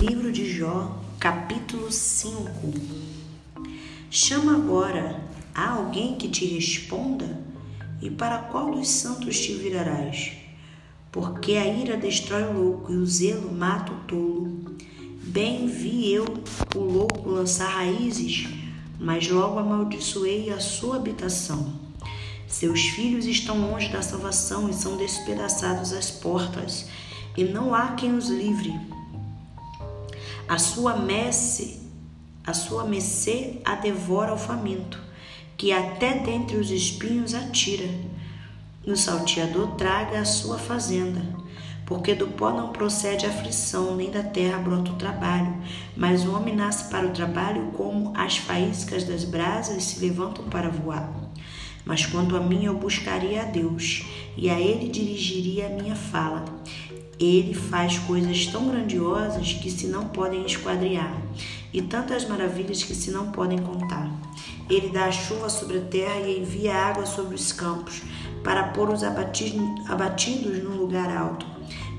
Livro de Jó, capítulo 5. Chama agora, há alguém que te responda? E para qual dos santos te virarás? Porque a ira destrói o louco e o zelo mata o tolo. Bem vi eu o louco lançar raízes, mas logo amaldiçoei a sua habitação. Seus filhos estão longe da salvação e são despedaçados às portas, e não há quem os livre. A sua messe, a sua mecê a devora o faminto, que até dentre os espinhos atira. No salteador traga a sua fazenda, porque do pó não procede a aflição, nem da terra brota o trabalho. Mas o homem nasce para o trabalho como as faíscas das brasas se levantam para voar. Mas quanto a mim, eu buscaria a Deus, e a Ele dirigiria a minha fala. Ele faz coisas tão grandiosas que se não podem esquadrear, e tantas maravilhas que se não podem contar. Ele dá a chuva sobre a terra e envia água sobre os campos, para pôr os abatidos num lugar alto,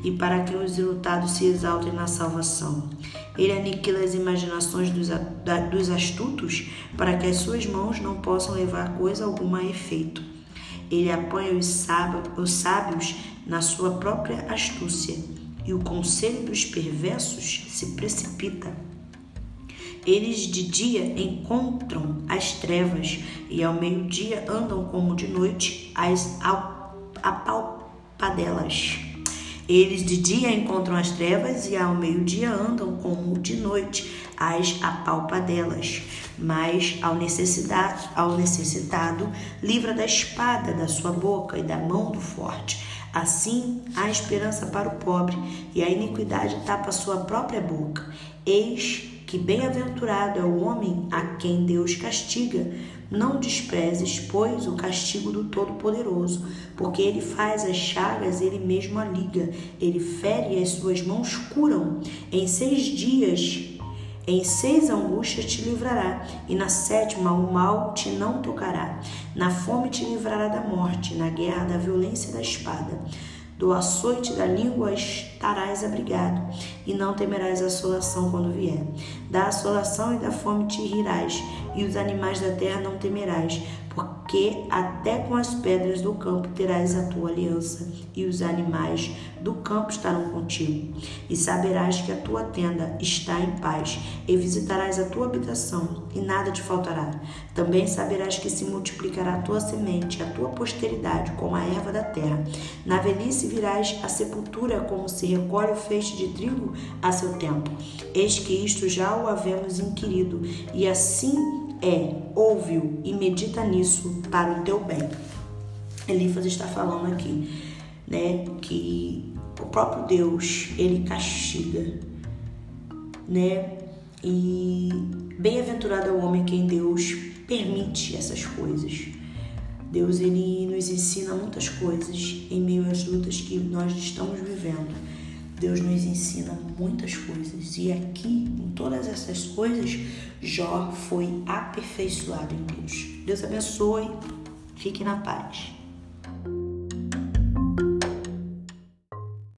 e para que os ilutados se exaltem na salvação. Ele aniquila as imaginações dos, dos astutos, para que as suas mãos não possam levar coisa alguma a efeito. Ele apanha os sábios na sua própria astúcia, e o conselho dos perversos se precipita. Eles de dia encontram as trevas, e ao meio-dia andam como de noite as apalpadelas. Eles de dia encontram as trevas, e ao meio-dia andam como de noite as apalpadelas mas ao, necessidade, ao necessitado livra da espada da sua boca e da mão do forte. Assim há esperança para o pobre, e a iniquidade tapa sua própria boca. Eis que bem-aventurado é o homem a quem Deus castiga. Não desprezes, pois, o castigo do Todo-Poderoso, porque ele faz as chagas, ele mesmo a liga, ele fere e as suas mãos curam. Em seis dias em seis angústias te livrará, e na sétima o mal te não tocará. Na fome te livrará da morte, na guerra da violência da espada. Do açoite da língua estarás abrigado, e não temerás assolação quando vier. Da assolação e da fome te rirás, e os animais da terra não temerás, porque até com as pedras do campo terás a tua aliança, e os animais do campo estarão contigo. E saberás que a tua tenda está em paz, e visitarás a tua habitação, e nada te faltará. Também saberás que se multiplicará a tua semente, a tua posteridade, como a erva da terra. Na velhice virás a sepultura, como se recolhe o feixe de trigo a seu tempo. Eis que isto já o havemos inquirido, e assim é ouve-o e medita nisso para o teu bem. Elifas está falando aqui, né, que o próprio Deus, ele castiga, né? E bem-aventurado é o homem quem Deus permite essas coisas. Deus ele nos ensina muitas coisas em meio às lutas que nós estamos vivendo. Deus nos ensina muitas coisas e aqui, em todas essas coisas, Jó foi aperfeiçoado em Deus. Deus abençoe, fique na paz.